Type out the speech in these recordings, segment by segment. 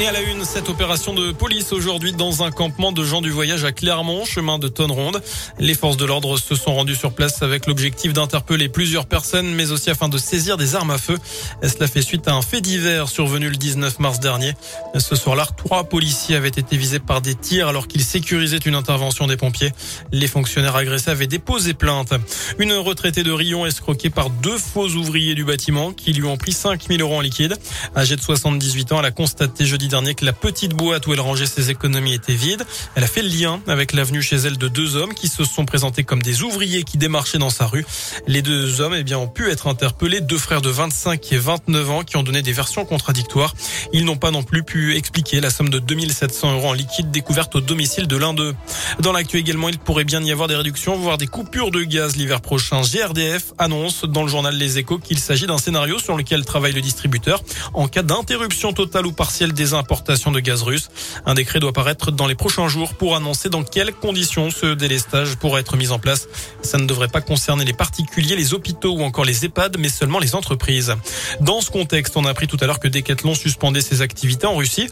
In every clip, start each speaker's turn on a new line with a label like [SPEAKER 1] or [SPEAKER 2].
[SPEAKER 1] Et à la une, cette opération de police aujourd'hui dans un campement de gens du voyage à Clermont, chemin de Tonne-Ronde. Les forces de l'ordre se sont rendues sur place avec l'objectif d'interpeller plusieurs personnes, mais aussi afin de saisir des armes à feu. Cela fait suite à un fait divers survenu le 19 mars dernier. Ce soir-là, trois policiers avaient été visés par des tirs alors qu'ils sécurisaient une intervention des pompiers. Les fonctionnaires agressés avaient déposé plainte. Une retraitée de Rion escroquée par deux faux ouvriers du bâtiment qui lui ont pris 5000 euros en liquide. Âgée de 78 ans, elle a constaté jeudi dernier que la petite boîte où elle rangeait ses économies était vide. Elle a fait le lien avec l'avenue chez elle de deux hommes qui se sont présentés comme des ouvriers qui démarchaient dans sa rue. Les deux hommes eh bien, ont pu être interpellés, deux frères de 25 et 29 ans qui ont donné des versions contradictoires. Ils n'ont pas non plus pu expliquer la somme de 2700 euros en liquide découverte au domicile de l'un d'eux. Dans l'actu également, il pourrait bien y avoir des réductions, voire des coupures de gaz l'hiver prochain. GRDF annonce dans le journal Les Échos qu'il s'agit d'un scénario sur lequel travaille le distributeur en cas d'interruption totale ou partielle des importation de gaz russe. Un décret doit paraître dans les prochains jours pour annoncer dans quelles conditions ce délestage pourrait être mis en place. Ça ne devrait pas concerner les particuliers, les hôpitaux ou encore les EHPAD, mais seulement les entreprises. Dans ce contexte, on a appris tout à l'heure que Decathlon suspendait ses activités en Russie.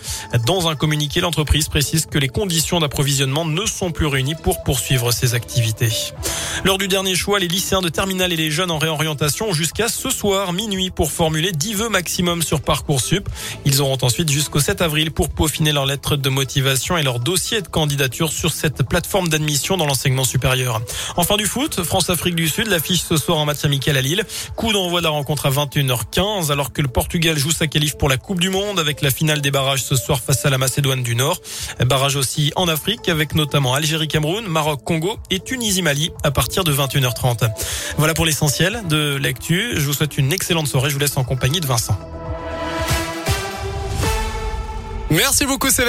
[SPEAKER 1] Dans un communiqué, l'entreprise précise que les conditions d'approvisionnement ne sont plus réunies pour poursuivre ses activités. Lors du dernier choix, les lycéens de terminale et les jeunes en réorientation jusqu'à ce soir minuit pour formuler 10 vœux maximum sur Parcoursup. Ils auront ensuite jusqu'au 7 avril pour peaufiner leur lettre de motivation et leur dossier de candidature sur cette plateforme d'admission dans l'enseignement supérieur. Enfin du foot, France-Afrique du Sud, l'affiche ce soir en match amical à Lille. Coup d'envoi de la rencontre à 21h15 alors que le Portugal joue sa qualif pour la Coupe du Monde avec la finale des barrages ce soir face à la Macédoine du Nord. Barrage aussi en Afrique avec notamment Algérie-Cameroun, Maroc-Congo et Tunisie-Mali à partir partir de 21h30. Voilà pour l'essentiel de l'actu. Je vous souhaite une excellente soirée. Je vous laisse en compagnie de Vincent.
[SPEAKER 2] Merci beaucoup Céleste.